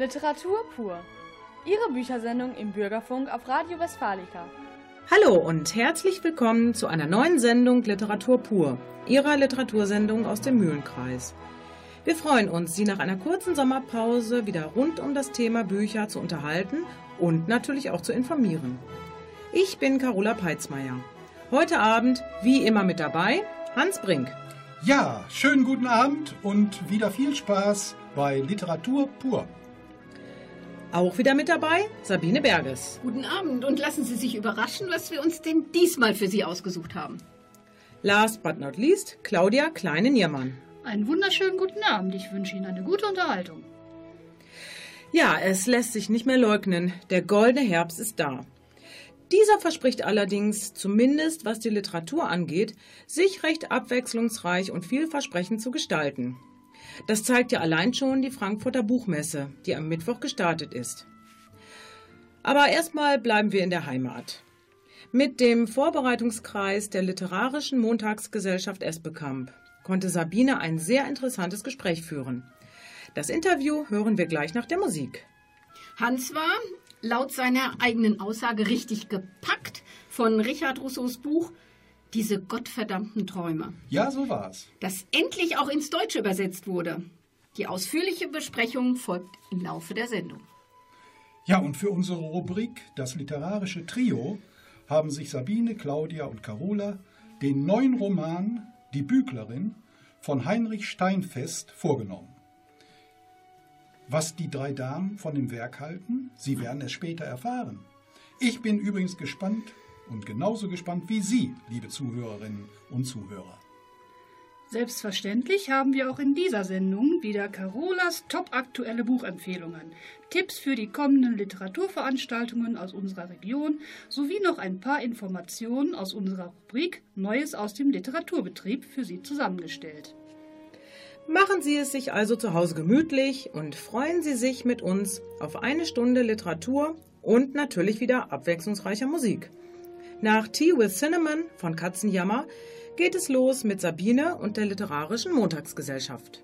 Literatur pur. Ihre Büchersendung im Bürgerfunk auf Radio Westfalica. Hallo und herzlich willkommen zu einer neuen Sendung Literatur pur, Ihrer Literatursendung aus dem Mühlenkreis. Wir freuen uns, Sie nach einer kurzen Sommerpause wieder rund um das Thema Bücher zu unterhalten und natürlich auch zu informieren. Ich bin Carola Peitzmeier. Heute Abend, wie immer mit dabei, Hans Brink. Ja, schönen guten Abend und wieder viel Spaß bei Literatur pur. Auch wieder mit dabei Sabine Berges. Guten Abend und lassen Sie sich überraschen, was wir uns denn diesmal für Sie ausgesucht haben. Last but not least Claudia Kleine-Niermann. Einen wunderschönen guten Abend. Ich wünsche Ihnen eine gute Unterhaltung. Ja, es lässt sich nicht mehr leugnen. Der goldene Herbst ist da. Dieser verspricht allerdings, zumindest was die Literatur angeht, sich recht abwechslungsreich und vielversprechend zu gestalten. Das zeigt ja allein schon die Frankfurter Buchmesse, die am Mittwoch gestartet ist. Aber erstmal bleiben wir in der Heimat. Mit dem Vorbereitungskreis der Literarischen Montagsgesellschaft Esbekamp konnte Sabine ein sehr interessantes Gespräch führen. Das Interview hören wir gleich nach der Musik. Hans war laut seiner eigenen Aussage richtig gepackt von Richard Rousseaus Buch Diese gottverdammten Träume. Ja, so war's. Das endlich auch ins Deutsche übersetzt wurde. Die ausführliche Besprechung folgt im Laufe der Sendung. Ja, und für unsere Rubrik Das literarische Trio haben sich Sabine, Claudia und Carola den neuen Roman Die Büglerin von Heinrich Steinfest vorgenommen. Was die drei Damen von dem Werk halten, Sie werden es später erfahren. Ich bin übrigens gespannt und genauso gespannt wie Sie, liebe Zuhörerinnen und Zuhörer. Selbstverständlich haben wir auch in dieser Sendung wieder Carolas topaktuelle Buchempfehlungen, Tipps für die kommenden Literaturveranstaltungen aus unserer Region sowie noch ein paar Informationen aus unserer Rubrik Neues aus dem Literaturbetrieb für Sie zusammengestellt. Machen Sie es sich also zu Hause gemütlich und freuen Sie sich mit uns auf eine Stunde Literatur und natürlich wieder abwechslungsreicher Musik. Nach Tea with Cinnamon von Katzenjammer geht es los mit Sabine und der Literarischen Montagsgesellschaft.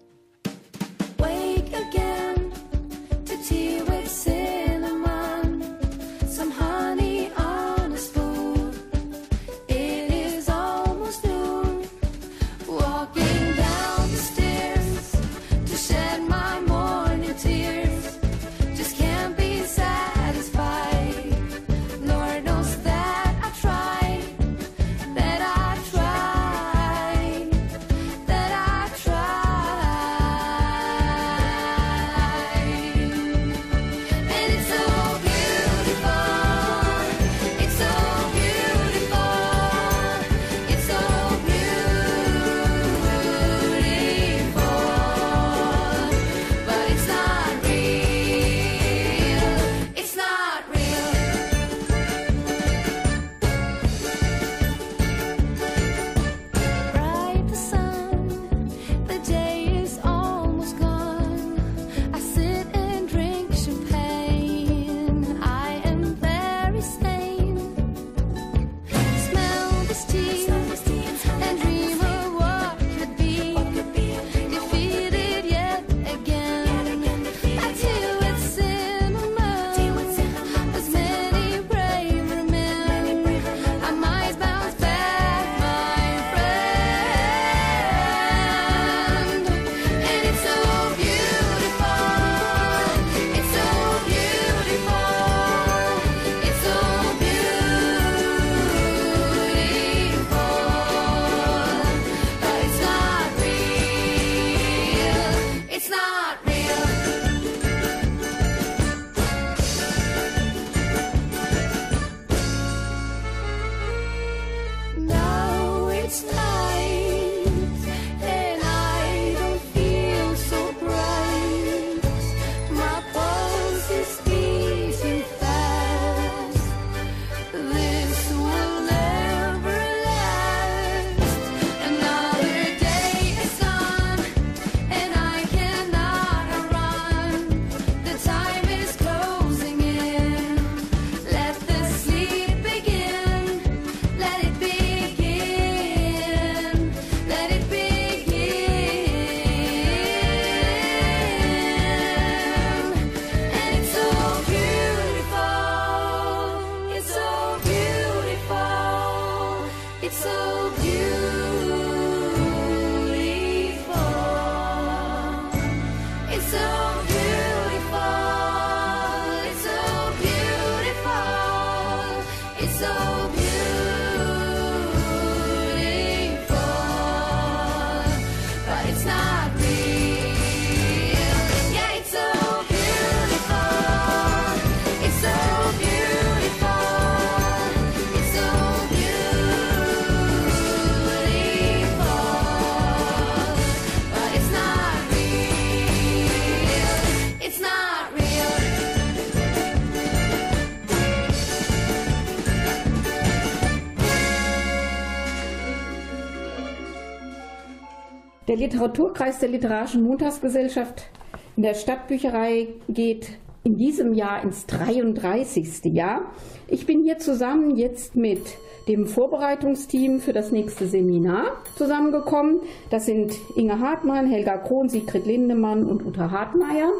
Der Literaturkreis der Literarischen Montagsgesellschaft in der Stadtbücherei geht in diesem Jahr ins 33. Jahr. Ich bin hier zusammen jetzt mit dem Vorbereitungsteam für das nächste Seminar zusammengekommen. Das sind Inge Hartmann, Helga Krohn, Sigrid Lindemann und Uta Hartmeier.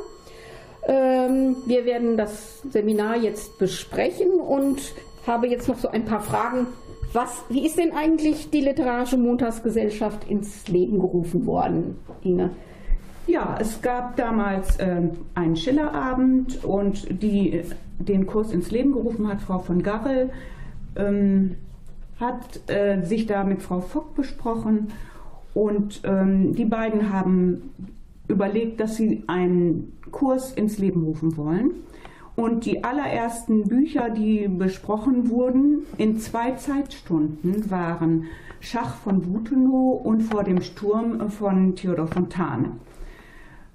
Ähm, wir werden das Seminar jetzt besprechen und habe jetzt noch so ein paar Fragen. Was, wie ist denn eigentlich die Literarische Montagsgesellschaft ins Leben gerufen worden, Inge? Ja, es gab damals ähm, einen Schillerabend und die den Kurs ins Leben gerufen hat, Frau von Garrel, ähm, hat äh, sich da mit Frau Fock besprochen und ähm, die beiden haben überlegt, dass sie einen Kurs ins Leben rufen wollen. Und die allerersten Bücher, die besprochen wurden, in zwei Zeitstunden waren Schach von Wutenow und Vor dem Sturm von Theodor Fontane.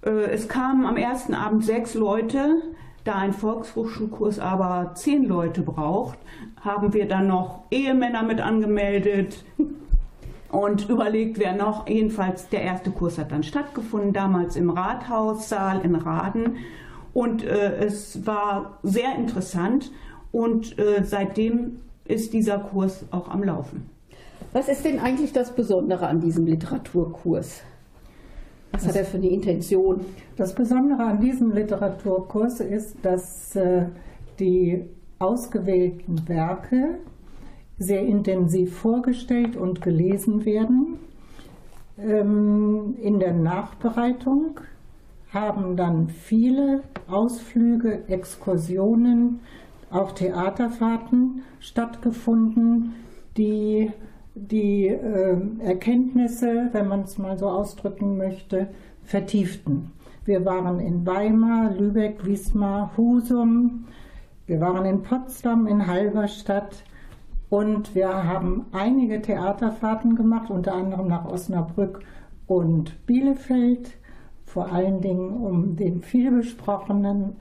Äh, Es kamen am ersten Abend sechs Leute. Da ein Volkshochschulkurs aber zehn Leute braucht, haben wir dann noch Ehemänner mit angemeldet und überlegt, wer noch. Jedenfalls der erste Kurs hat dann stattgefunden, damals im Rathaussaal in Raden. Und äh, es war sehr interessant und äh, seitdem ist dieser Kurs auch am Laufen. Was ist denn eigentlich das Besondere an diesem Literaturkurs? Was hat er für eine Intention? Das Besondere an diesem Literaturkurs ist, dass äh, die ausgewählten Werke sehr intensiv vorgestellt und gelesen werden. Ähm, in der Nachbereitung haben dann viele Ausflüge, Exkursionen, auch Theaterfahrten stattgefunden, die die äh, Erkenntnisse, wenn man es mal so ausdrücken möchte, vertieften. Wir waren in Weimar, Lübeck, Wismar, Husum, wir waren in Potsdam, in Halberstadt. Und wir haben einige Theaterfahrten gemacht, unter anderem nach Osnabrück und Bielefeld, vor allen Dingen um den vielbesprochenen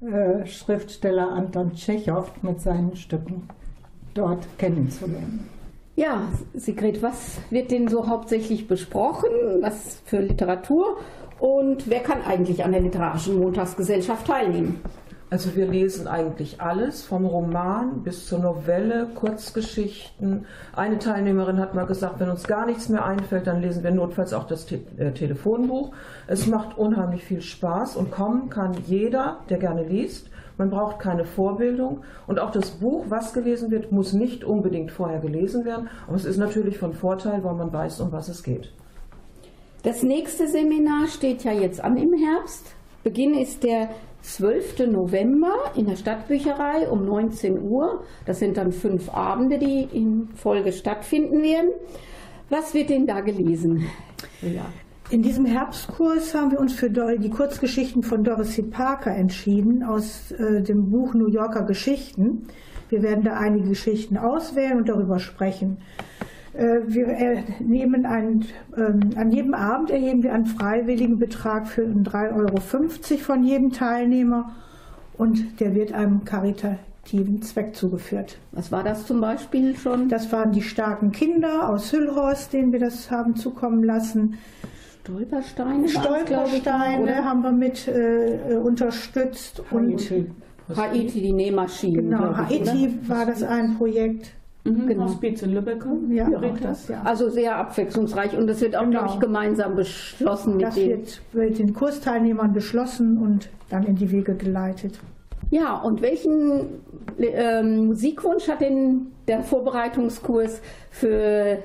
äh, Schriftsteller Anton Tschechow mit seinen Stücken dort kennenzulernen. Ja, Sigrid, was wird denn so hauptsächlich besprochen? Was für Literatur? Und wer kann eigentlich an der Literarischen Montagsgesellschaft teilnehmen? Also wir lesen eigentlich alles, vom Roman bis zur Novelle, Kurzgeschichten. Eine Teilnehmerin hat mal gesagt, wenn uns gar nichts mehr einfällt, dann lesen wir notfalls auch das Te äh, Telefonbuch. Es macht unheimlich viel Spaß und kommen kann jeder, der gerne liest. Man braucht keine Vorbildung und auch das Buch, was gelesen wird, muss nicht unbedingt vorher gelesen werden. Aber es ist natürlich von Vorteil, weil man weiß, um was es geht. Das nächste Seminar steht ja jetzt an im Herbst. Beginn ist der 12. November in der Stadtbücherei um 19 Uhr. Das sind dann fünf Abende, die in Folge stattfinden werden. Was wird denn da gelesen? Ja. In diesem Herbstkurs haben wir uns für die Kurzgeschichten von Dorothy Parker entschieden aus äh, dem Buch New Yorker Geschichten. Wir werden da einige Geschichten auswählen und darüber sprechen. Äh, wir äh, nehmen einen, ähm, an jedem Abend erheben wir einen freiwilligen Betrag für 3,50 Euro von jedem Teilnehmer und der wird einem karitativen Zweck zugeführt. Was war das zum Beispiel schon? Das waren die starken Kinder aus Hüllhorst, denen wir das haben zukommen lassen. Stolpersteine? ich, Stolpersteine haben wir mit äh, unterstützt Haiti. Haiti, die Nähmaschinen. und genau, Haiti war das ein Projekt. Mhm, genau. Hospiz in Lübeck. Ja, Ja, auch das, ja. Also sehr abwechslungsreich und das wird auch, Genau. glaube ich, gemeinsam beschlossen mit Das den. wird mit den Kursteilnehmern beschlossen und dann in die Wege geleitet. Ja, und welchen ähm, Musikwunsch hat denn der Vorbereitungskurs für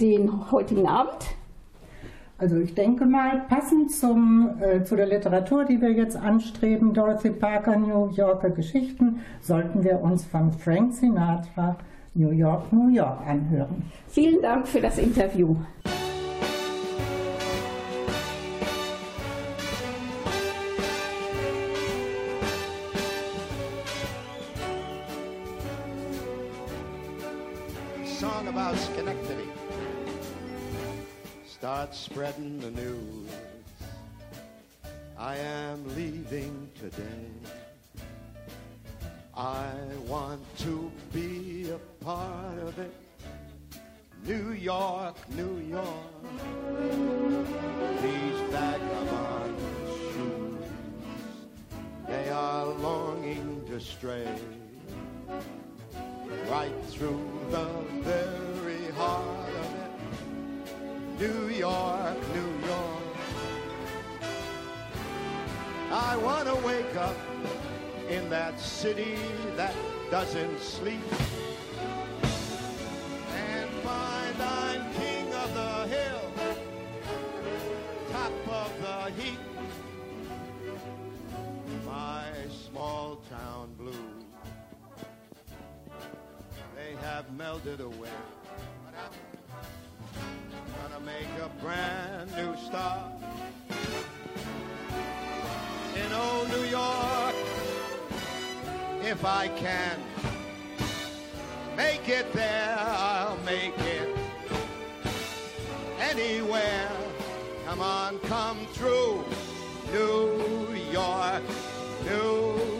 den heutigen Abend? Also ich denke mal, passend zum, äh, zu der Literatur, die wir jetzt anstreben, Dorothy Parker, New Yorker Geschichten, sollten wir uns von Frank Sinatra New York, New York anhören. Vielen Dank für das Interview. song about Schenectady. Start spreading the news. I am leaving today. I want to be a part of it. New York, New York. These vagabond shoes, they are longing to stray right through the very heart of it. New York, New York. I want to wake up in that city that doesn't sleep and find I'm king of the hill, top of the heap. My small town blues, they have melted away. Gonna make a brand new start in old New York if I can make it there, I'll make it anywhere. Come on, come through New York, New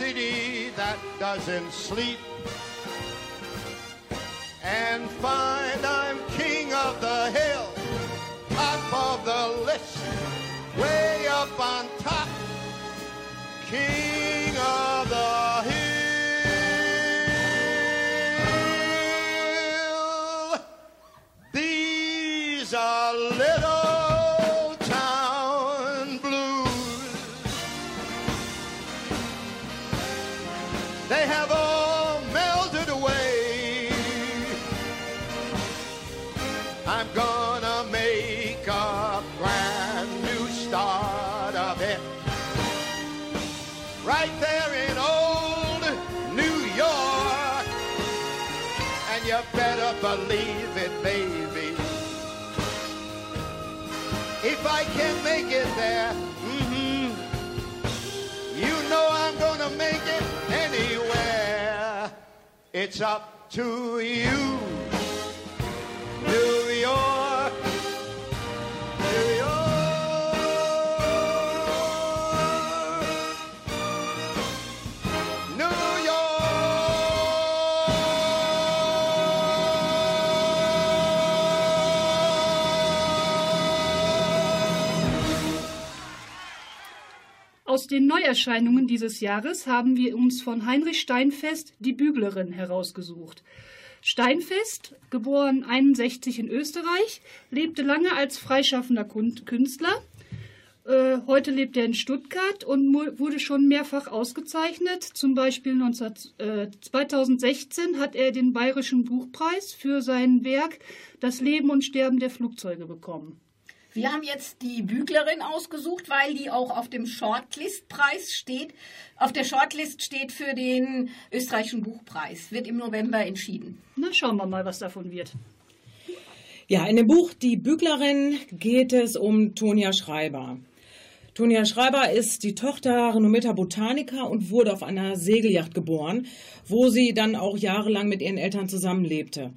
city that doesn't sleep and find I'm king of the hill, top of the list, way up on top, king of the hill. Baby. If I can't make it there, mhm, you know I'm gonna make it anywhere. It's up to you, New Den Neuerscheinungen dieses Jahres haben wir uns von Heinrich Steinfest die Büglerin herausgesucht. Steinfest, geboren 61 in Österreich, lebte lange als freischaffender Künstler. Äh, heute lebt er in Stuttgart und wurde schon mehrfach ausgezeichnet. Zum Beispiel 19, äh, 2016 hat er den Bayerischen Buchpreis für sein Werk Das Leben und Sterben der Flugzeuge bekommen. Wir haben jetzt die Büglerin ausgesucht, weil die auch auf dem Shortlist-Preis steht. Auf der Shortlist steht für den österreichischen Buchpreis. Wird im November entschieden. Na, schauen wir mal, was davon wird. Ja, in dem Buch Die Büglerin geht es um Tonia Schreiber. Tonia Schreiber ist die Tochter renommierter Botaniker und wurde auf einer Segelyacht geboren, wo sie dann auch jahrelang mit ihren Eltern zusammenlebte.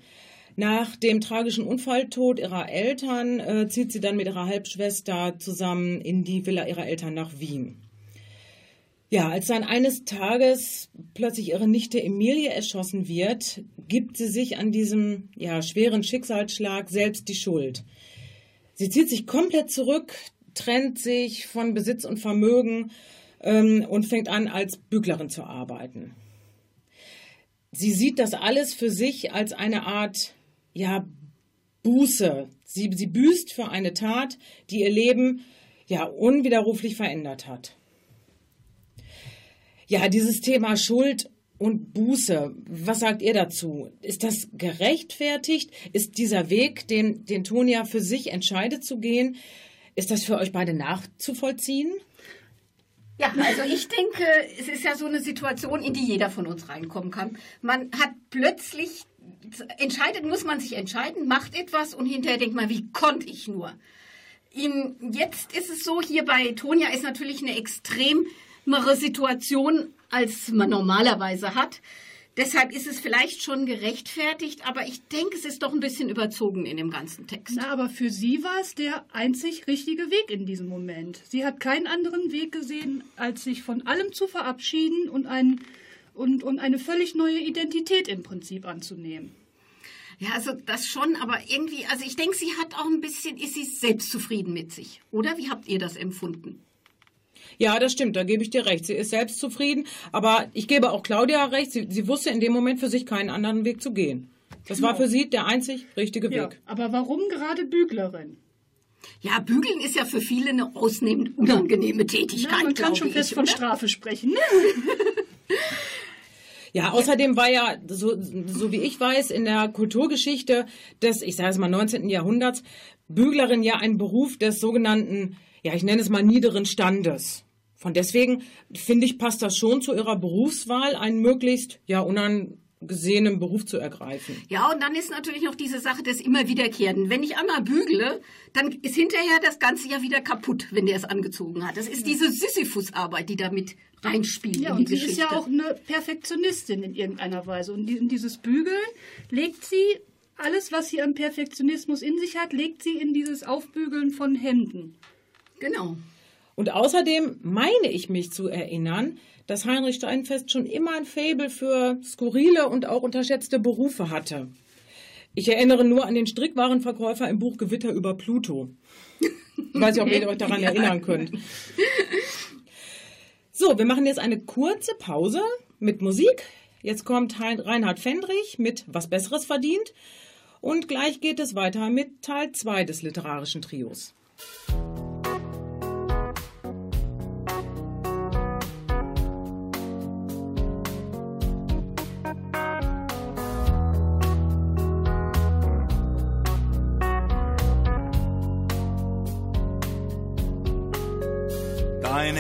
Nach dem tragischen Unfalltod ihrer Eltern äh, zieht sie dann mit ihrer Halbschwester zusammen in die Villa ihrer Eltern nach Wien. Ja, als dann eines Tages plötzlich ihre Nichte Emilie erschossen wird, gibt sie sich an diesem ja, schweren Schicksalsschlag selbst die Schuld. Sie zieht sich komplett zurück, trennt sich von Besitz und Vermögen ähm, und fängt an, als Büglerin zu arbeiten. Sie sieht das alles für sich als eine Art ja, Buße. Sie, sie büßt für eine Tat, die ihr Leben ja unwiderruflich verändert hat. Ja, dieses Thema Schuld und Buße, was sagt ihr dazu? Ist das gerechtfertigt? Ist dieser Weg, den, den Tonia für sich entscheidet zu gehen, ist das für euch beide nachzuvollziehen? Ja, also ich denke, es ist ja so eine Situation, in die jeder von uns reinkommen kann. Man hat plötzlich, entscheidet, muss man sich entscheiden, macht etwas und hinterher denkt man, wie konnte ich nur? Jetzt ist es so, hier bei Tonia ist natürlich eine extrem angenehmere Situation, als man normalerweise hat. Deshalb ist es vielleicht schon gerechtfertigt, aber ich denke, es ist doch ein bisschen überzogen in dem ganzen Text. Na, aber für sie war es der einzig richtige Weg in diesem Moment. Sie hat keinen anderen Weg gesehen, als sich von allem zu verabschieden und, ein, und, und eine völlig neue Identität im Prinzip anzunehmen. Ja, also das schon, aber irgendwie, also ich denke, sie hat auch ein bisschen, ist sie selbstzufrieden mit sich, oder? Wie habt ihr das empfunden? Ja, das stimmt, da gebe ich dir recht. Sie ist selbstzufrieden, aber ich gebe auch Claudia recht, sie, sie wusste in dem Moment für sich keinen anderen Weg zu gehen. Das war Genau. für sie der einzig richtige Ja, Weg. aber warum gerade Büglerin? Ja, bügeln ist ja für viele eine ausnehmend unangenehme Tätigkeit. Na, man kann schon fest von? Strafe sprechen. Ja, außerdem war ja, so, so wie ich weiß, in der Kulturgeschichte des, ich sage es mal, 19. Jahrhunderts, Büglerin ja ein Beruf des sogenannten, ja, ich nenne es mal niederen Standes. Von deswegen finde ich, passt das schon zu ihrer Berufswahl, einen möglichst, ja, unangesehenen Beruf zu ergreifen. Ja, und dann ist natürlich noch diese Sache des immer wiederkehrenden. Wenn ich einmal bügle, dann ist hinterher das Ganze ja wieder kaputt, wenn der es angezogen hat. Das ist diese Sisyphus-Arbeit, die da mit reinspielt Ja, in die und sie Geschichte. ist ja auch eine Perfektionistin in irgendeiner Weise. Und in dieses Bügeln legt sie alles, was sie an Perfektionismus in sich hat, legt sie in dieses Aufbügeln von Hemden. Genau. Und außerdem meine ich mich zu erinnern, dass Heinrich Steinfest schon immer ein Faible für skurrile und auch unterschätzte Berufe hatte. Ich erinnere nur an den Strickwarenverkäufer im Buch Gewitter über Pluto. Ich weiß nicht, ob ihr euch daran erinnern könnt. So, wir machen jetzt eine kurze Pause mit Musik. Jetzt kommt Reinhard Fendrich mit Was Besseres verdient. Und gleich geht es weiter mit Teil 2 des literarischen Trios.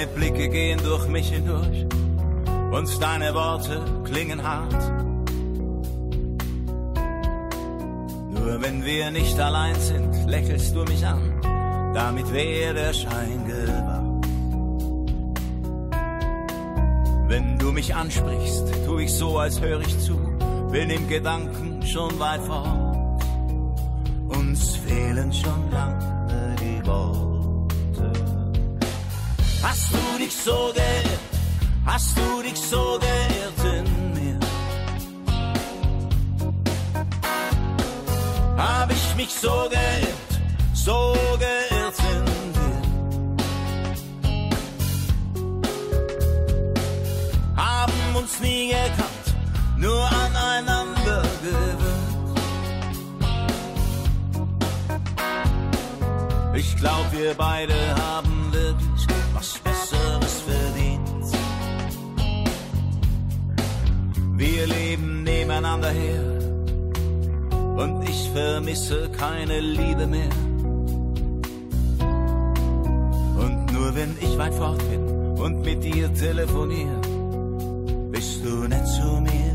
Deine Blicke gehen durch mich hindurch und deine Worte klingen hart. Nur wenn wir nicht allein sind, lächelst du mich an, damit wäre der Schein gewahrt. Wenn du mich ansprichst, tu ich so, als höre ich zu, bin im Gedanken schon weit fort. Uns fehlen schon lange die Worte. Hast du dich so geirrt? Hast du dich so geirrt in mir? Hab ich mich so geirrt, so geirrt in dir? Haben uns nie gekannt, nur aneinander gewöhnt. Ich glaub, wir beide haben Wir leben nebeneinander her und ich vermisse keine Liebe mehr. Und nur wenn ich weit fort bin und mit dir telefoniere, bist du nett zu mir.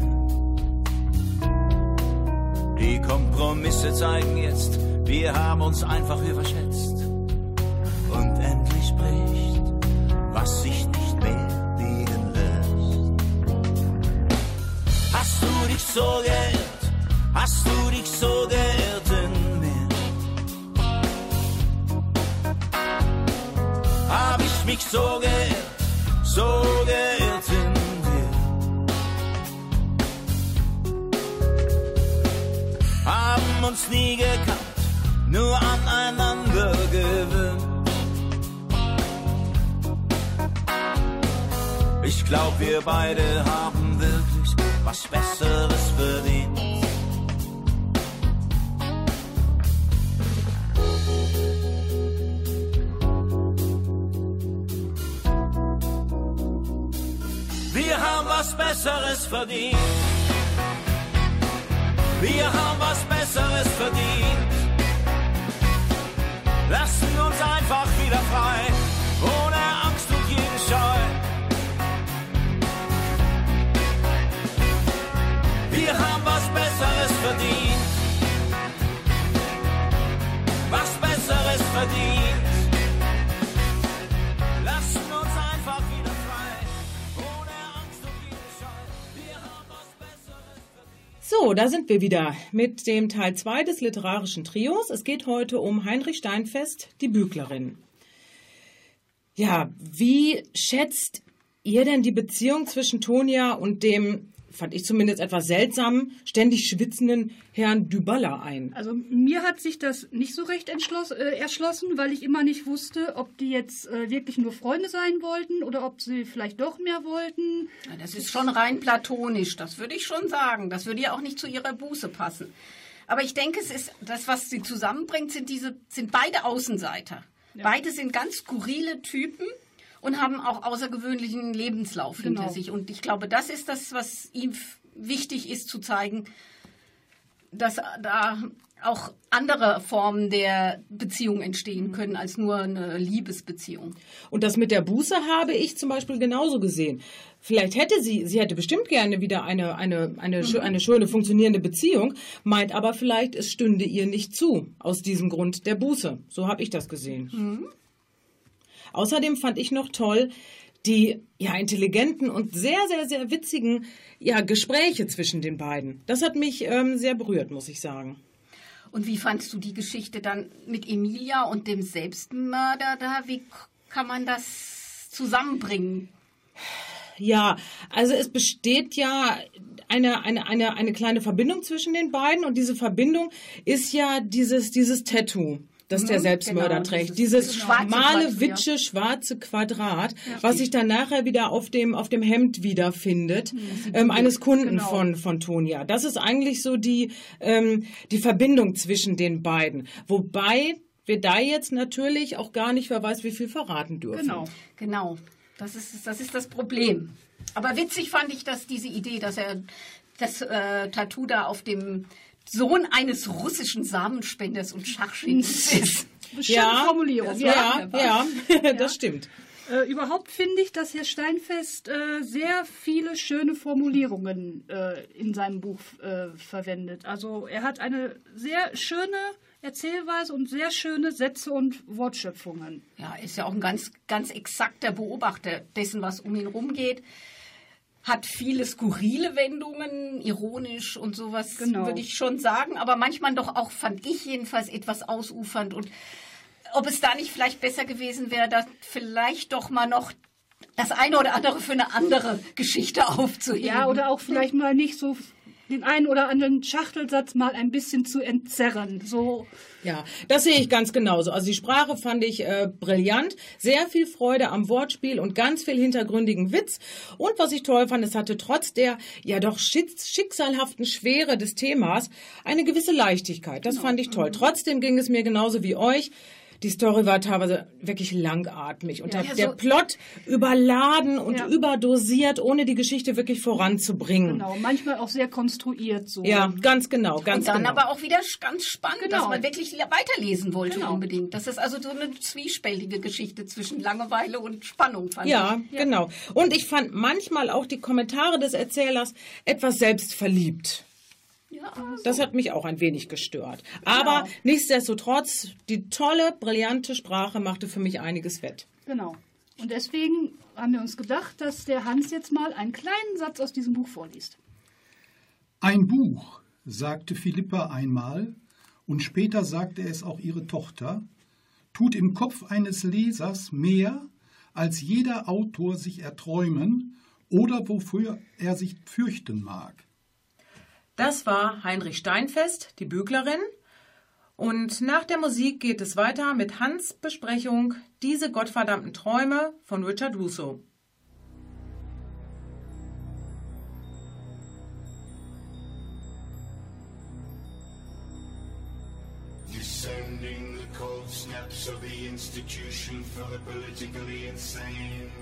Die Kompromisse zeigen jetzt, wir haben uns einfach überschätzt. Dich so geirrt in mir? Hab ich mich so geirrt, so geirrt in dir? Haben uns nie gekannt, nur aneinander gewöhnt. Ich glaub, wir beide haben wirklich was Besseres verdient. Was Besseres verdient. Wir haben was Besseres verdient. Lassen uns einfach wieder frei, Da sind wir wieder mit dem Teil 2 des literarischen Trios. Es geht heute um Heinrich Steinfest, die Büglerin. Ja, wie schätzt ihr denn die Beziehung zwischen Tonia und dem, fand ich zumindest etwas seltsamen, ständig schwitzenden Herrn Duballa ein? Also mir hat sich das nicht so recht äh, erschlossen, weil ich immer nicht wusste, ob die jetzt äh, wirklich nur Freunde sein wollten oder ob sie vielleicht doch mehr wollten. Ja, das ist schon rein platonisch, das würde ich schon sagen. Das würde ja auch nicht zu ihrer Buße passen. Aber ich denke, es ist das, was sie zusammenbringt, sind diese, sind beide Außenseiter. Beide sind ganz skurrile Typen und haben auch außergewöhnlichen Lebenslauf Genau. hinter sich. Und ich glaube, das ist das, was ihm wichtig ist zu zeigen, dass da auch andere Formen der Beziehung entstehen können als nur eine Liebesbeziehung. Und das mit der Buße habe ich zum Beispiel genauso gesehen. Vielleicht hätte sie, sie hätte bestimmt gerne wieder eine, eine, eine, schö- eine schöne, funktionierende Beziehung, meint aber vielleicht, es stünde ihr nicht zu, aus diesem Grund der Buße. So habe ich das gesehen. Außerdem fand ich noch toll die ja intelligenten und sehr, sehr, sehr witzigen ja, Gespräche zwischen den beiden. Das hat mich ähm, sehr berührt, muss ich sagen. Und wie fandst du die Geschichte dann mit Emilia und dem Selbstmörder da? Wie kann man das zusammenbringen? Ja, also es besteht ja eine, eine, eine, eine kleine Verbindung zwischen den beiden und diese Verbindung ist ja dieses, dieses Tattoo. Das der Mhm, Selbstmörder genau, trägt. dieses- Dieses schwarze schmale, witsche, schwarze Quadrat, was sich dann nachher wieder auf dem, auf dem Hemd wiederfindet, ähm, eines Kunden Genau. von, von Tonia. Das ist eigentlich so die, ähm, die Verbindung zwischen den beiden. Wobei wir da jetzt natürlich auch gar nicht, wer weiß, wie viel verraten dürfen. Genau. Genau, das ist, das ist das Problem. Aber witzig fand ich, dass diese Idee, dass er das äh, Tattoo da auf dem Sohn eines russischen Samenspenders und Schachschickens ist. Schöne Formulierung. Ja, ja, ja, das stimmt. Äh, überhaupt finde ich, dass Herr Steinfest äh, sehr viele schöne Formulierungen äh, in seinem Buch äh, verwendet. Also er hat eine sehr schöne Erzählweise und sehr schöne Sätze und Wortschöpfungen. Ja, ist ja auch ein ganz, ganz exakter Beobachter dessen, was um ihn rumgeht. Hat viele skurrile Wendungen, ironisch und sowas, Genau. würde ich schon sagen. Aber manchmal doch auch, fand ich jedenfalls, etwas ausufernd. Und ob es da nicht vielleicht besser gewesen wäre, da vielleicht doch mal noch das eine oder andere für eine andere Geschichte aufzuheben. Ja, oder auch vielleicht mal nicht so den einen oder anderen Schachtelsatz mal ein bisschen zu entzerren. So Ja, das sehe ich ganz genauso. Also die Sprache fand ich äh, brillant, sehr viel Freude am Wortspiel und ganz viel hintergründigen Witz. Und was ich toll fand, es hatte trotz der ja doch schicksalhaften Schwere des Themas eine gewisse Leichtigkeit. Das fand ich toll. Trotzdem ging es mir genauso wie euch. Die Story war teilweise wirklich langatmig und Ja, der, ja, der Plot überladen und Ja. überdosiert, ohne die Geschichte wirklich voranzubringen. genau, manchmal auch sehr konstruiert so. Ja, ganz genau, ganz und dann genau. aber auch wieder ganz spannend, Genau. dass man wirklich le- weiterlesen wollte Genau. unbedingt. Das ist also so eine zwiespältige Geschichte zwischen Langeweile und Spannung, fand Ja, ich. genau. Und ich fand manchmal auch die Kommentare des Erzählers etwas selbstverliebt. Das hat mich auch ein wenig gestört. Aber nichtsdestotrotz, die tolle, brillante Sprache machte für mich einiges wett. Genau. Und deswegen haben wir uns gedacht, dass der Hans jetzt mal einen kleinen Satz aus diesem Buch vorliest. Ein Buch, sagte Philippa einmal, und später sagte es auch ihre Tochter, tut im Kopf eines Lesers mehr, als jeder Autor sich erträumen oder wofür er sich fürchten mag. Das war Heinrich Steinfest, die Büglerin. Und nach der Musik geht es weiter mit Hans Besprechung Diese gottverdammten Träume von Richard Russo. Descending the cold steps of the institution for the politically insane,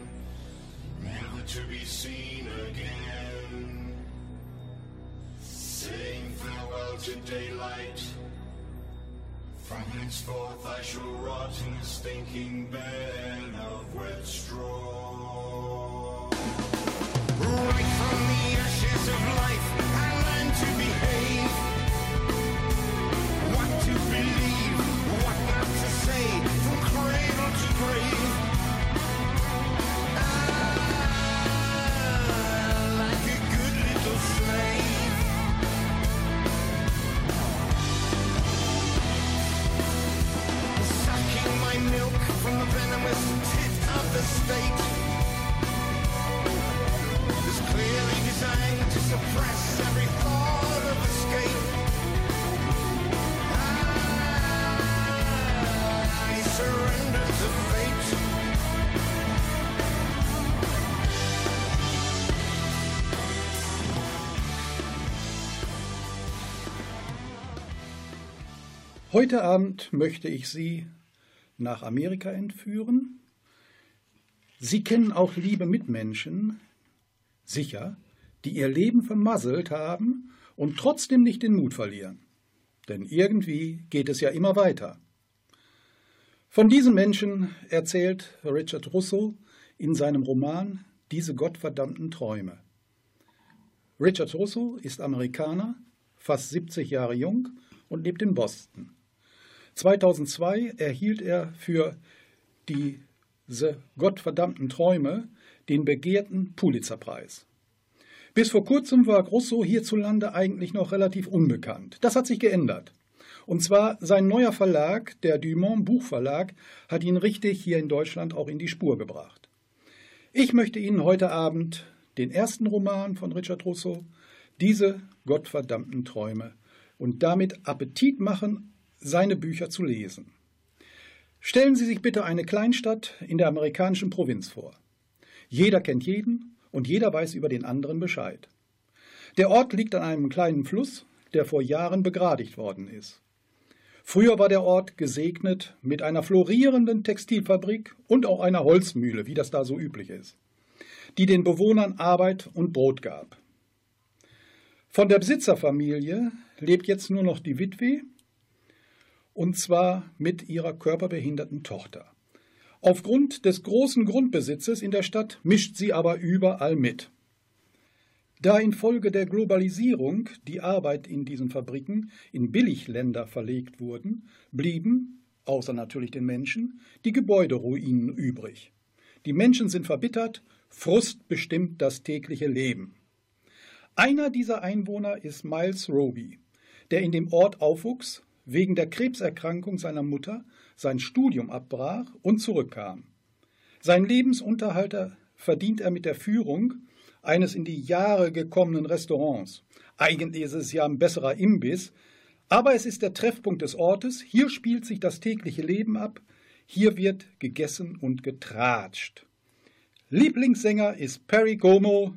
never to be seen again. To daylight. From henceforth I shall rot in a stinking bed of wet straw. Heute Abend möchte ich Sie nach Amerika entführen. Sie kennen auch liebe Mitmenschen, sicher, die ihr Leben vermasselt haben und trotzdem nicht den Mut verlieren. Denn irgendwie geht es ja immer weiter. Von diesen Menschen erzählt Richard Russo in seinem Roman Diese gottverdammten Träume. Richard Russo ist Amerikaner, fast 70 Jahre jung und lebt in Boston. 2002 erhielt er für diese gottverdammten Träume den begehrten Pulitzerpreis. Bis vor kurzem war Russo hierzulande eigentlich noch relativ unbekannt. Das hat sich geändert. Und zwar sein neuer Verlag, der Dumont Buchverlag, hat ihn richtig hier in Deutschland auch in die Spur gebracht. Ich möchte Ihnen heute Abend den ersten Roman von Richard Russo, diese gottverdammten Träume, und damit Appetit machen, seine Bücher zu lesen. Stellen Sie sich bitte eine Kleinstadt in der amerikanischen Provinz vor. Jeder kennt jeden und jeder weiß über den anderen Bescheid. Der Ort liegt an einem kleinen Fluss, der vor Jahren begradigt worden ist. Früher war der Ort gesegnet mit einer florierenden Textilfabrik und auch einer Holzmühle, wie das da so üblich ist, die den Bewohnern Arbeit und Brot gab. Von der Besitzerfamilie lebt jetzt nur noch die Witwe, und zwar mit ihrer körperbehinderten Tochter. Aufgrund des großen Grundbesitzes in der Stadt mischt sie aber überall mit. Da infolge der Globalisierung die Arbeit in diesen Fabriken in Billigländer verlegt wurden, blieben, außer natürlich den Menschen, die Gebäuderuinen übrig. Die Menschen sind verbittert, Frust bestimmt das tägliche Leben. Einer dieser Einwohner ist Miles Roby, der in dem Ort aufwuchs, wegen der Krebserkrankung seiner Mutter sein Studium abbrach und zurückkam. Sein Lebensunterhalt verdient er mit der Führung eines in die Jahre gekommenen Restaurants. Eigentlich ist es ja ein besserer Imbiss, aber es ist der Treffpunkt des Ortes, hier spielt sich das tägliche Leben ab, hier wird gegessen und getratscht. Lieblingssänger ist Perry Como,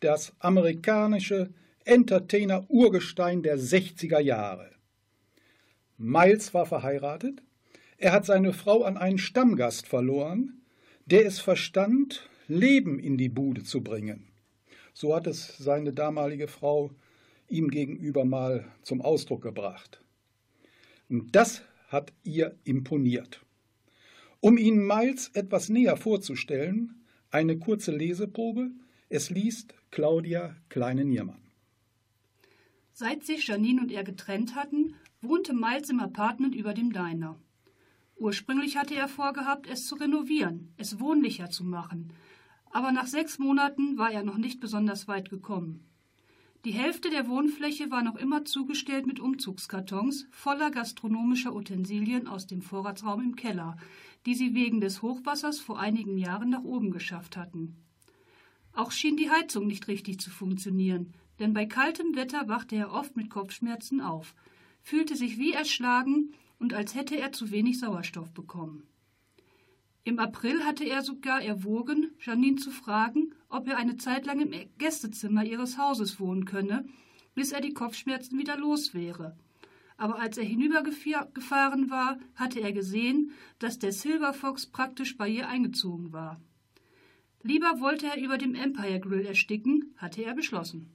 das amerikanische Entertainer-Urgestein der 60er Jahre. Miles war verheiratet, er hat seine Frau an einen Stammgast verloren, der es verstand, Leben in die Bude zu bringen. So hat es seine damalige Frau ihm gegenüber mal zum Ausdruck gebracht. Und das hat ihr imponiert. Um Ihnen Miles etwas näher vorzustellen, eine kurze Leseprobe. Es liest Claudia Kleine-Niermann. Seit sich Janine und er getrennt hatten, wohnte Miles im Apartment über dem Diner. Ursprünglich hatte er vorgehabt, es zu renovieren, es wohnlicher zu machen, aber nach sechs Monaten war er noch nicht besonders weit gekommen. Die Hälfte der Wohnfläche war noch immer zugestellt mit Umzugskartons voller gastronomischer Utensilien aus dem Vorratsraum im Keller, die sie wegen des Hochwassers vor einigen Jahren nach oben geschafft hatten. Auch schien die Heizung nicht richtig zu funktionieren, denn bei kaltem Wetter wachte er oft mit Kopfschmerzen auf, fühlte sich wie erschlagen und als hätte er zu wenig Sauerstoff bekommen. Im April hatte er sogar erwogen, Janine zu fragen, ob er eine Zeit lang im Gästezimmer ihres Hauses wohnen könne, bis er die Kopfschmerzen wieder los wäre. Aber als er hinübergefahren war, hatte er gesehen, dass der Silver Fox praktisch bei ihr eingezogen war. Lieber wollte er über dem Empire Grill ersticken, hatte er beschlossen.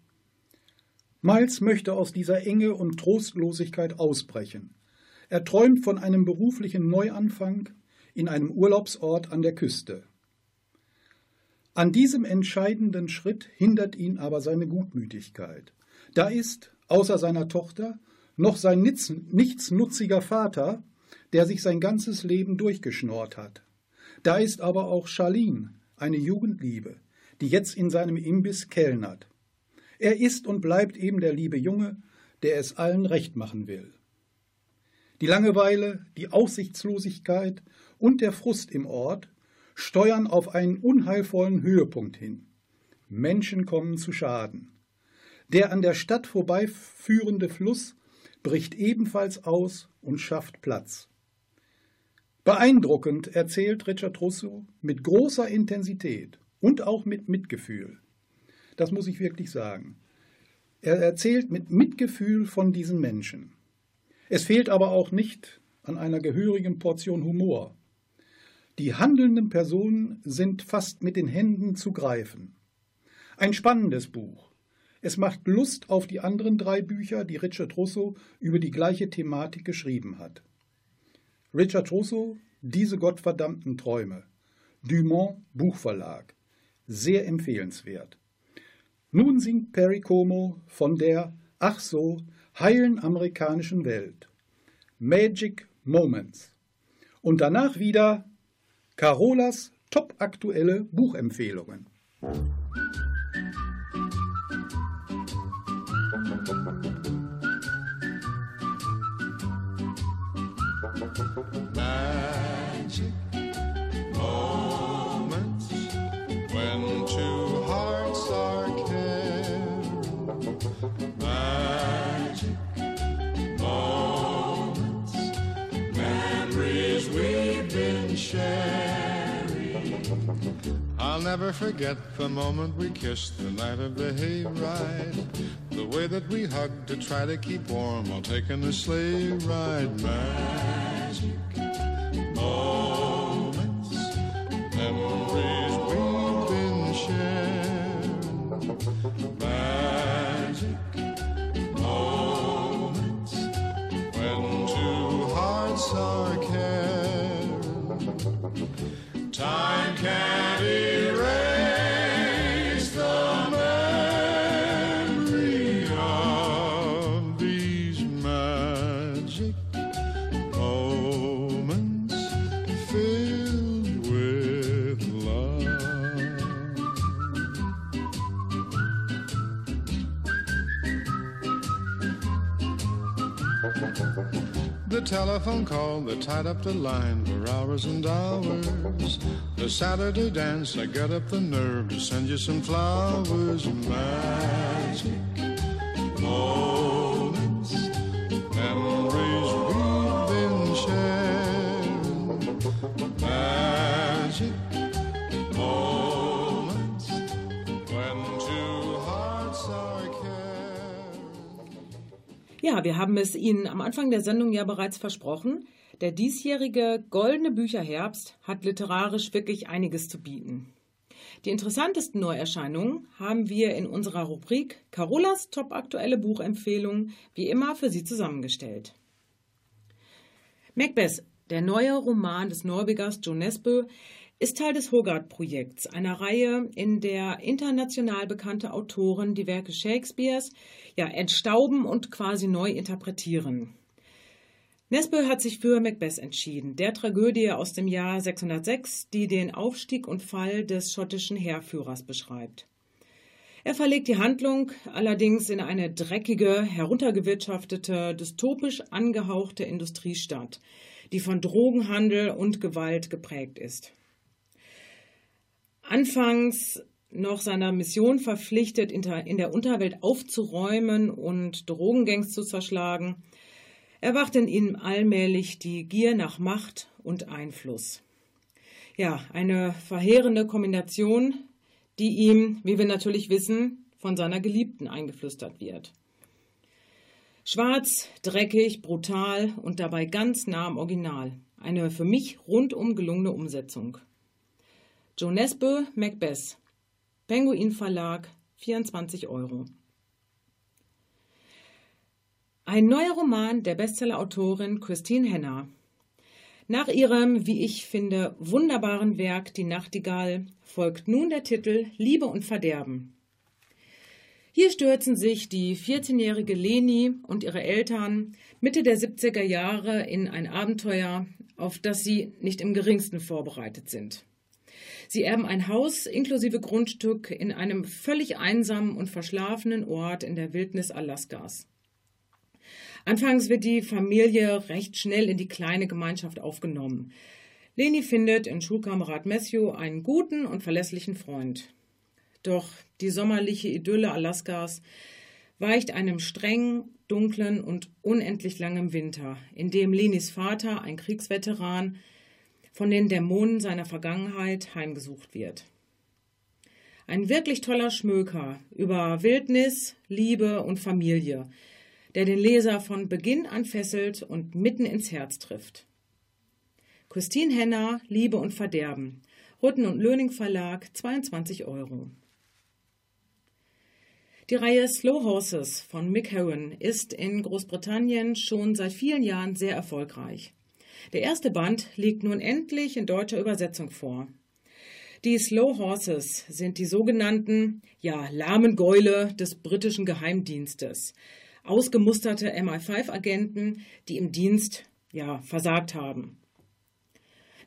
Miles möchte aus dieser Enge und Trostlosigkeit ausbrechen. Er träumt von einem beruflichen Neuanfang in einem Urlaubsort an der Küste. An diesem entscheidenden Schritt hindert ihn aber seine Gutmütigkeit. Da ist, außer seiner Tochter, noch sein nichtsnutziger Vater, der sich sein ganzes Leben durchgeschnort hat. Da ist aber auch Charlene, eine Jugendliebe, die jetzt in seinem Imbiss kellnert. Er ist und bleibt eben der liebe Junge, der es allen recht machen will. Die Langeweile, die Aussichtslosigkeit und der Frust im Ort steuern auf einen unheilvollen Höhepunkt hin. Menschen kommen zu Schaden. Der an der Stadt vorbeiführende Fluss bricht ebenfalls aus und schafft Platz. Beeindruckend erzählt Richard Russo mit großer Intensität und auch mit Mitgefühl. Das muss ich wirklich sagen. Er erzählt mit Mitgefühl von diesen Menschen. Es fehlt aber auch nicht an einer gehörigen Portion Humor. Die handelnden Personen sind fast mit den Händen zu greifen. Ein spannendes Buch. Es macht Lust auf die anderen drei Bücher, die Richard Russo über die gleiche Thematik geschrieben hat. Richard Russo, Diese gottverdammten Träume. Dumont Buchverlag. Sehr empfehlenswert. Nun singt Perry Como von der, ach so, heilen amerikanischen Welt. Magic Moments. Und danach wieder Carolas topaktuelle Buchempfehlungen. Magic moments I'll never forget the moment we kissed the night of the hayride. The way that we hugged to try to keep warm while taking the sleigh ride. Magic moments, memories we've been sharing. Magic moments when two hearts are caring. Time can't telephone call that tied up the line for hours and hours. The Saturday dance, I got up the nerve to send you some flowers. Magic moments, memories we've been sharing. Magic Ja, wir haben es Ihnen am Anfang der Sendung ja bereits versprochen. Der diesjährige Goldene Bücherherbst hat literarisch wirklich einiges zu bieten. Die interessantesten Neuerscheinungen haben wir in unserer Rubrik Carolas Top aktuelle Buchempfehlungen wie immer für Sie zusammengestellt. Macbeth, der neue Roman des Norwegers Joe Nesbø, ist Teil des Hogarth-Projekts, einer Reihe, in der international bekannte Autoren die Werke Shakespeares ja, entstauben und quasi neu interpretieren. Nesbø hat sich für Macbeth entschieden, der Tragödie aus dem Jahr 606, die den Aufstieg und Fall des schottischen Heerführers beschreibt. Er verlegt die Handlung allerdings in eine dreckige, heruntergewirtschaftete, dystopisch angehauchte Industriestadt, die von Drogenhandel und Gewalt geprägt ist. Anfangs noch seiner Mission verpflichtet, in der Unterwelt aufzuräumen und Drogengangs zu zerschlagen, erwacht in ihm allmählich die Gier nach Macht und Einfluss. Ja, eine verheerende Kombination, die ihm, wie wir natürlich wissen, von seiner Geliebten eingeflüstert wird. Schwarz, dreckig, brutal und dabei ganz nah am Original. Eine für mich rundum gelungene Umsetzung. Joe Nesbø, Macbeth. Penguin Verlag, 24 Euro. Ein neuer Roman der Bestsellerautorin Christine Henner. Nach ihrem, wie ich finde, wunderbaren Werk Die Nachtigall folgt nun der Titel Liebe und Verderben. Hier stürzen sich die 14-jährige Leni und ihre Eltern Mitte der 70er Jahre in ein Abenteuer, auf das sie nicht im geringsten vorbereitet sind. Sie erben ein Haus inklusive Grundstück in einem völlig einsamen und verschlafenen Ort in der Wildnis Alaskas. Anfangs wird die Familie recht schnell in die kleine Gemeinschaft aufgenommen. Leni findet in Schulkamerad Matthew einen guten und verlässlichen Freund. Doch die sommerliche Idylle Alaskas weicht einem strengen, dunklen und unendlich langen Winter, in dem Lenis Vater, ein Kriegsveteran, von den Dämonen seiner Vergangenheit heimgesucht wird. Ein wirklich toller Schmöker über Wildnis, Liebe und Familie, der den Leser von Beginn an fesselt und mitten ins Herz trifft. Christine Henner, Liebe und Verderben, Rutten und Löning Verlag, 22 Euro. Die Reihe Slow Horses von Mick Herron ist in Großbritannien schon seit vielen Jahren sehr erfolgreich. Der erste Band liegt nun endlich in deutscher Übersetzung vor. Die Slow Horses sind die sogenannten, ja, lahmen Gäule des britischen Geheimdienstes. Ausgemusterte MI5-Agenten, die im Dienst, ja, versagt haben.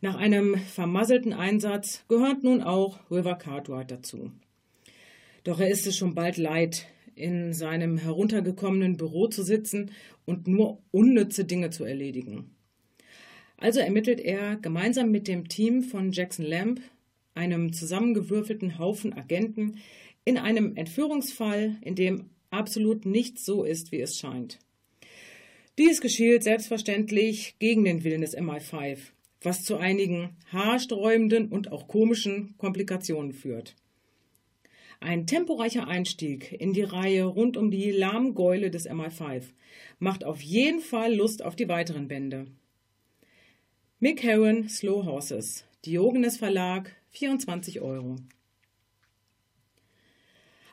Nach einem vermasselten Einsatz gehört nun auch River Cartwright dazu. Doch er ist es schon bald leid, in seinem heruntergekommenen Büro zu sitzen und nur unnütze Dinge zu erledigen. Also ermittelt er gemeinsam mit dem Team von Jackson Lamb, einem zusammengewürfelten Haufen Agenten, in einem Entführungsfall, in dem absolut nichts so ist, wie es scheint. Dies geschieht selbstverständlich gegen den Willen des MI5, was zu einigen haarsträubenden und auch komischen Komplikationen führt. Ein temporeicher Einstieg in die Reihe rund um die Lahmgäule des MI5 macht auf jeden Fall Lust auf die weiteren Bände. Mick Herron, Slow Horses, Diogenes Verlag, 24 Euro.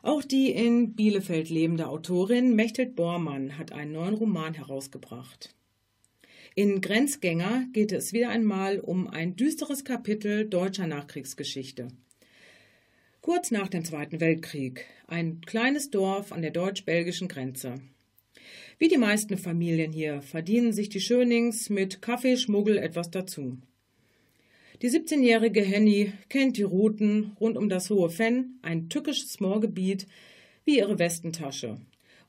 Auch die in Bielefeld lebende Autorin Mechthild Bormann hat einen neuen Roman herausgebracht. In Grenzgänger geht es wieder einmal um ein düsteres Kapitel deutscher Nachkriegsgeschichte. Kurz nach dem Zweiten Weltkrieg, ein kleines Dorf an der deutsch-belgischen Grenze. Wie die meisten Familien hier verdienen sich die Schönings mit Kaffeeschmuggel etwas dazu. Die 17-jährige Henny kennt die Routen rund um das Hohe Fenn, ein tückisches Moorgebiet, wie ihre Westentasche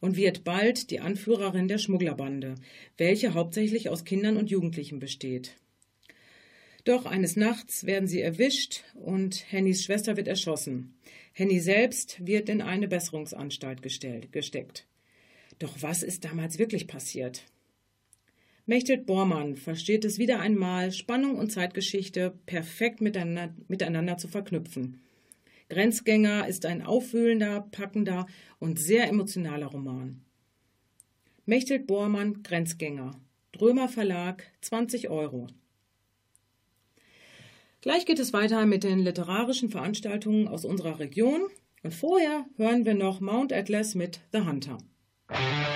und wird bald die Anführerin der Schmugglerbande, welche hauptsächlich aus Kindern und Jugendlichen besteht. Doch eines Nachts werden sie erwischt und Hennys Schwester wird erschossen. Henny selbst wird in eine Besserungsanstalt gestellt, gesteckt. Doch was ist damals wirklich passiert? Mechthild Bormann versteht es wieder einmal, Spannung und Zeitgeschichte perfekt miteinander, zu verknüpfen. Grenzgänger ist ein aufwühlender, packender und sehr emotionaler Roman. Mechthild Bormann, Grenzgänger. Drömer Verlag, 20 Euro. Gleich geht es weiter mit den literarischen Veranstaltungen aus unserer Region. Und vorher hören wir noch Mount Atlas mit The Hunter. Thank you.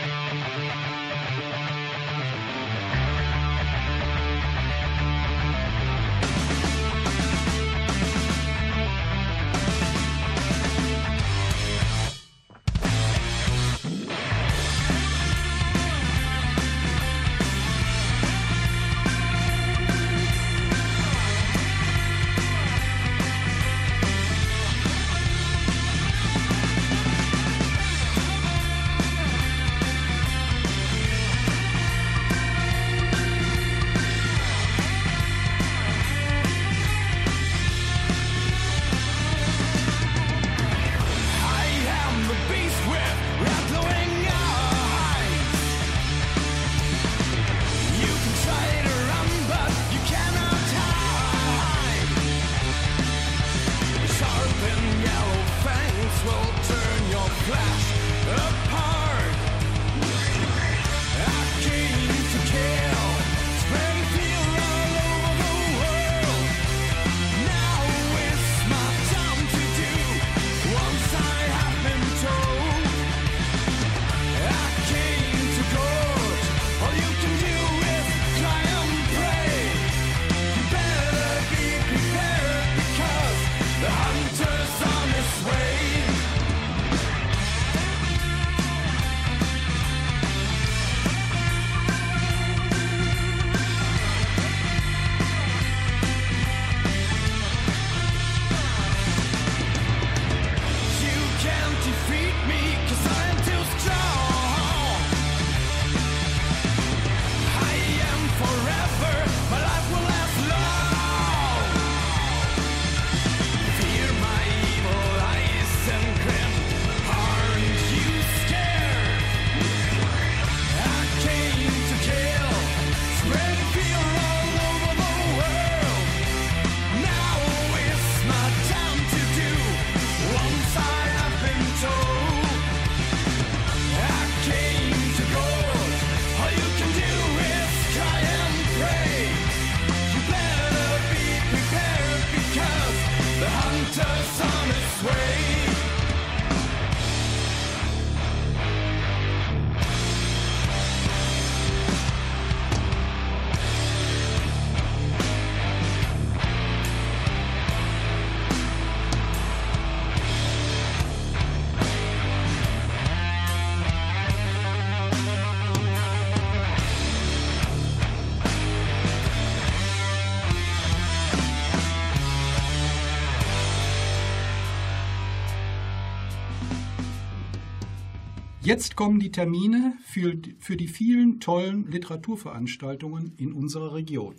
Jetzt kommen die Termine für, für die vielen tollen Literaturveranstaltungen in unserer Region.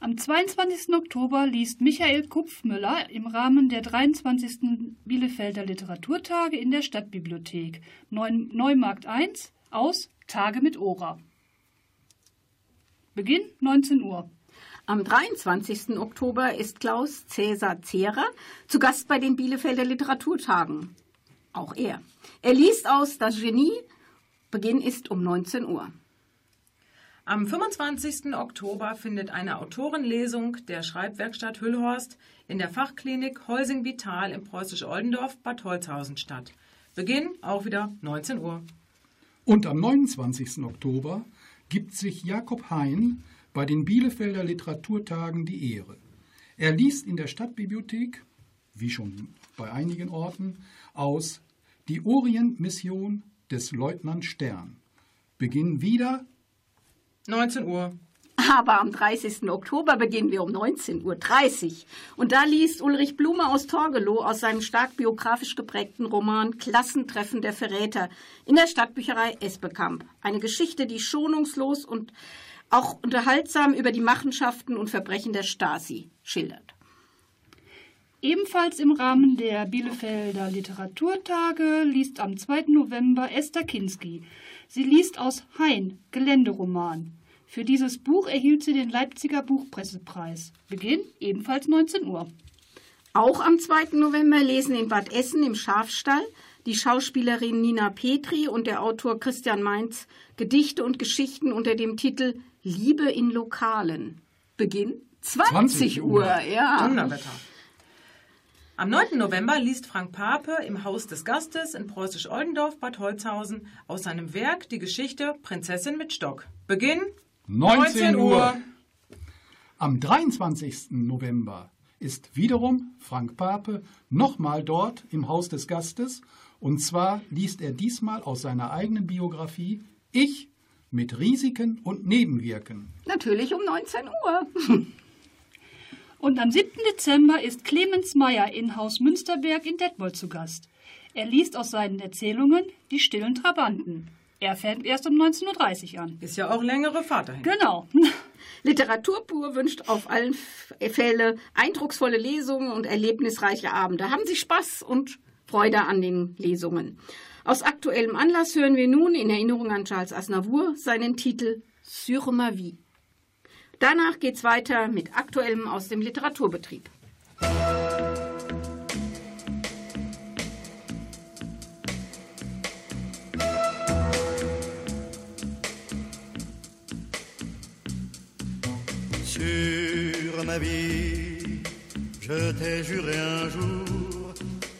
Am 22. Oktober liest Michael Kupfmüller im Rahmen der 23. Bielefelder Literaturtage in der Stadtbibliothek Neu- Neumarkt 1 aus Tage mit Ora. Beginn 19 Uhr. Am 23. Oktober ist Klaus Cäsar Zehrer zu Gast bei den Bielefelder Literaturtagen. Auch er. Er liest aus Das Genie. Beginn ist um 19 Uhr. Am 25. Oktober findet eine Autorenlesung der Schreibwerkstatt Hüllhorst in der Fachklinik Heusing Vital im Preußisch-Oldendorf Bad Holzhausen statt. Beginn auch wieder 19 Uhr. Und am 29. Oktober gibt sich Jakob Hein bei den Bielefelder Literaturtagen die Ehre. Er liest in der Stadtbibliothek, wie schon bei einigen Orten, aus Die Orientmission des Leutnant Stern. Beginn wieder 19 Uhr. Aber am 30. Oktober beginnen wir um 19.30 Uhr. Und da liest Ulrich Blume aus Torgelow aus seinem stark biografisch geprägten Roman Klassentreffen der Verräter in der Stadtbücherei Esbekamp. Eine Geschichte, die schonungslos und auch unterhaltsam über die Machenschaften und Verbrechen der Stasi schildert. Ebenfalls im Rahmen der Bielefelder Literaturtage liest am 2. November Esther Kinski. Sie liest aus Hein, Geländeroman. Für dieses Buch erhielt sie den Leipziger Buchpressepreis. Beginn ebenfalls 19 Uhr. Auch am 2. November lesen in Bad Essen im Schafstall die Schauspielerin Nina Petri und der Autor Christian Mainz Gedichte und Geschichten unter dem Titel Liebe in Lokalen. Beginn 20, 20 Uhr. Uhr. Ja. Donnerwetter. Am 9. November liest Frank Pape im Haus des Gastes in Preußisch-Oldendorf Bad Holzhausen aus seinem Werk die Geschichte Prinzessin mit Stock. Beginn 19 Uhr. Am 23. November ist wiederum Frank Pape nochmal dort im Haus des Gastes und zwar liest er diesmal aus seiner eigenen Biografie Ich mit Risiken und Nebenwirken. Natürlich um 19 Uhr. Und am 7. Dezember ist Clemens Meyer in Haus Münsterberg in Detmold zu Gast. Er liest aus seinen Erzählungen Die stillen Trabanten. Er fängt erst um 19.30 Uhr an. Ist ja auch längere Fahrt dahin. Genau. Literatur pur wünscht auf allen Fälle eindrucksvolle Lesungen und erlebnisreiche Abende. Haben Sie Spaß und Freude an den Lesungen. Aus aktuellem Anlass hören wir nun in Erinnerung an Charles Aznavour seinen Titel Sur ma vie. Danach geht's weiter mit Aktuellem aus dem Literaturbetrieb. Sur ma vie, je t'ai juré un jour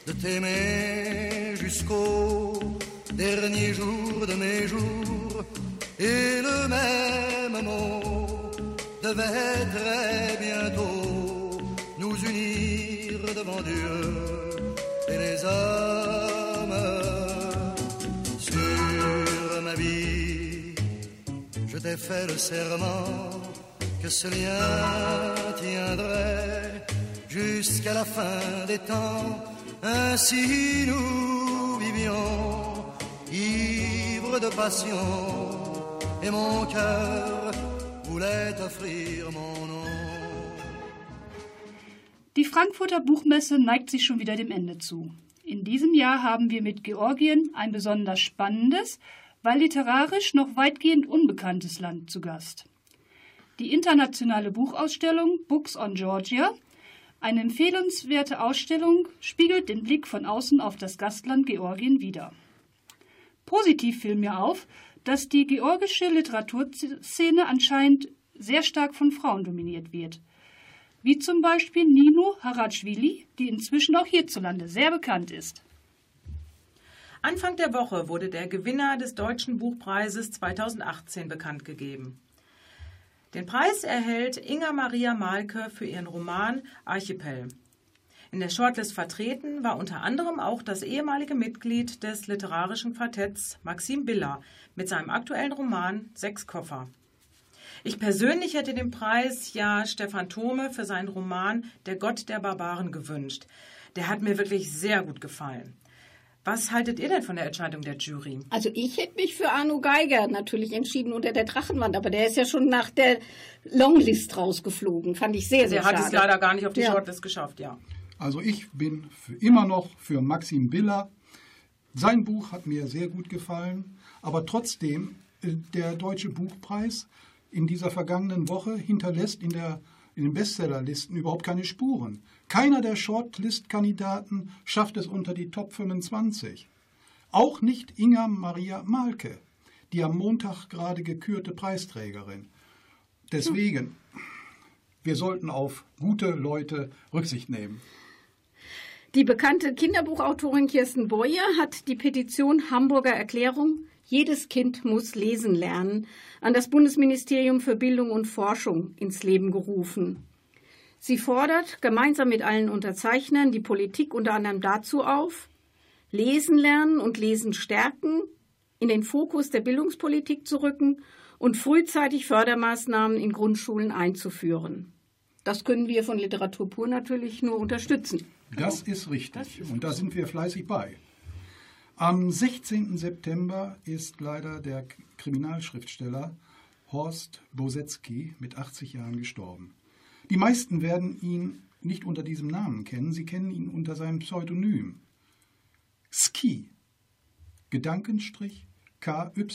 de t'aimer jusqu'au dernier jour de mes jours. Et le même mot devait très bientôt nous unir devant Dieu et les hommes. Sur ma vie, je t'ai fait le serment que ce lien tiendrait jusqu'à la fin des temps. Ainsi nous vivions, ivres de passion, et mon cœur voulait offrir mon nom. Die Frankfurter Buchmesse neigt sich schon wieder dem Ende zu. In diesem Jahr haben wir mit Georgien ein besonders spannendes, weil literarisch noch weitgehend unbekanntes Land zu Gast. Die internationale Buchausstellung Books on Georgia, eine empfehlenswerte Ausstellung, spiegelt den Blick von außen auf das Gastland Georgien wider. Positiv fiel mir auf, dass die georgische Literaturszene anscheinend sehr stark von Frauen dominiert wird. Wie zum Beispiel Nino Haratschwili, die inzwischen auch hierzulande sehr bekannt ist. Anfang der Woche wurde der Gewinner des Deutschen Buchpreises 2018 bekannt gegeben. Den Preis erhält Inga Maria Malke für ihren Roman Archipel. In der Shortlist vertreten war unter anderem auch das ehemalige Mitglied des literarischen Quartetts Maxim Biller mit seinem aktuellen Roman Sechs Koffer. Ich persönlich hätte den Preis ja Stefan Thome für seinen Roman Der Gott der Barbaren gewünscht. Der hat mir wirklich sehr gut gefallen. Was haltet ihr denn von der Entscheidung der Jury? Also ich hätte mich für Arno Geiger natürlich entschieden unter der Drachenwand, aber der ist ja schon nach der Longlist rausgeflogen. Fand ich sehr, sehr Er hat schade. es leider gar nicht auf die Ja. Shortlist geschafft, ja. Also ich bin immer noch für Maxim Biller. Sein Buch hat mir sehr gut gefallen, aber trotzdem, äh, der Deutsche Buchpreis in dieser vergangenen Woche hinterlässt in, der, in den Bestsellerlisten überhaupt keine Spuren. Keiner der Shortlist-Kandidaten schafft es unter die Top 25. Auch nicht Inga Maria Malke, die am Montag gerade gekürte Preisträgerin. Deswegen, wir sollten auf gute Leute Rücksicht nehmen. Die bekannte Kinderbuchautorin Kirsten Boyer hat die Petition Hamburger Erklärung Jedes Kind muss lesen lernen an das Bundesministerium für Bildung und Forschung ins Leben gerufen. Sie fordert gemeinsam mit allen Unterzeichnern die Politik unter anderem dazu auf, Lesen lernen und Lesen stärken, in den Fokus der Bildungspolitik zu rücken und frühzeitig Fördermaßnahmen in Grundschulen einzuführen. Das können wir von Literatur pur natürlich nur unterstützen. Das ist richtig. Und da sind wir fleißig bei. Am 16. September ist leider der Kriminalschriftsteller Horst Bosetzky mit 80 Jahren gestorben. Die meisten werden ihn nicht unter diesem Namen kennen, sie kennen ihn unter seinem Pseudonym. Ski. Gedankenstrich KY.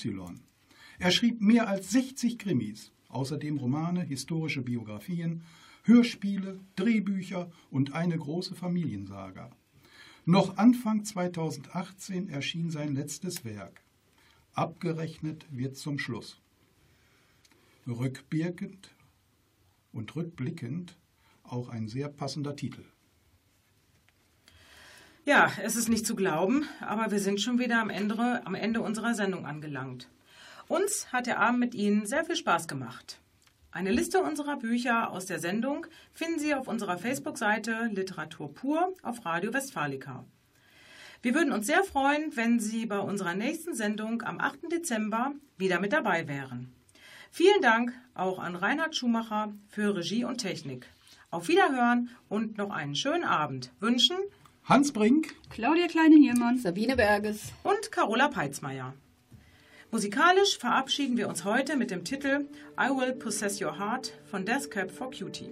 Er schrieb mehr als 60 Krimis, außerdem Romane, historische Biografien, Hörspiele, Drehbücher und eine große Familiensaga. Noch Anfang 2018 erschien sein letztes Werk. Abgerechnet wird zum Schluss. Rückwirkend und rückblickend auch ein sehr passender Titel. Ja, es ist nicht zu glauben, aber wir sind schon wieder am Ende, am Ende unserer Sendung angelangt. Uns hat der Abend mit Ihnen sehr viel Spaß gemacht. Eine Liste unserer Bücher aus der Sendung finden Sie auf unserer Facebook-Seite Literatur pur auf Radio Westfalica. Wir würden uns sehr freuen, wenn Sie bei unserer nächsten Sendung am 8. Dezember wieder mit dabei wären. Vielen Dank auch an Reinhard Schumacher für Regie und Technik. Auf Wiederhören und noch einen schönen Abend wünschen Hans Brink, Claudia Kleine-Hiermann, Sabine Berges und Carola Peitzmeier. Musikalisch verabschieden wir uns heute mit dem Titel I Will Possess Your Heart von Death Cab for Cutie.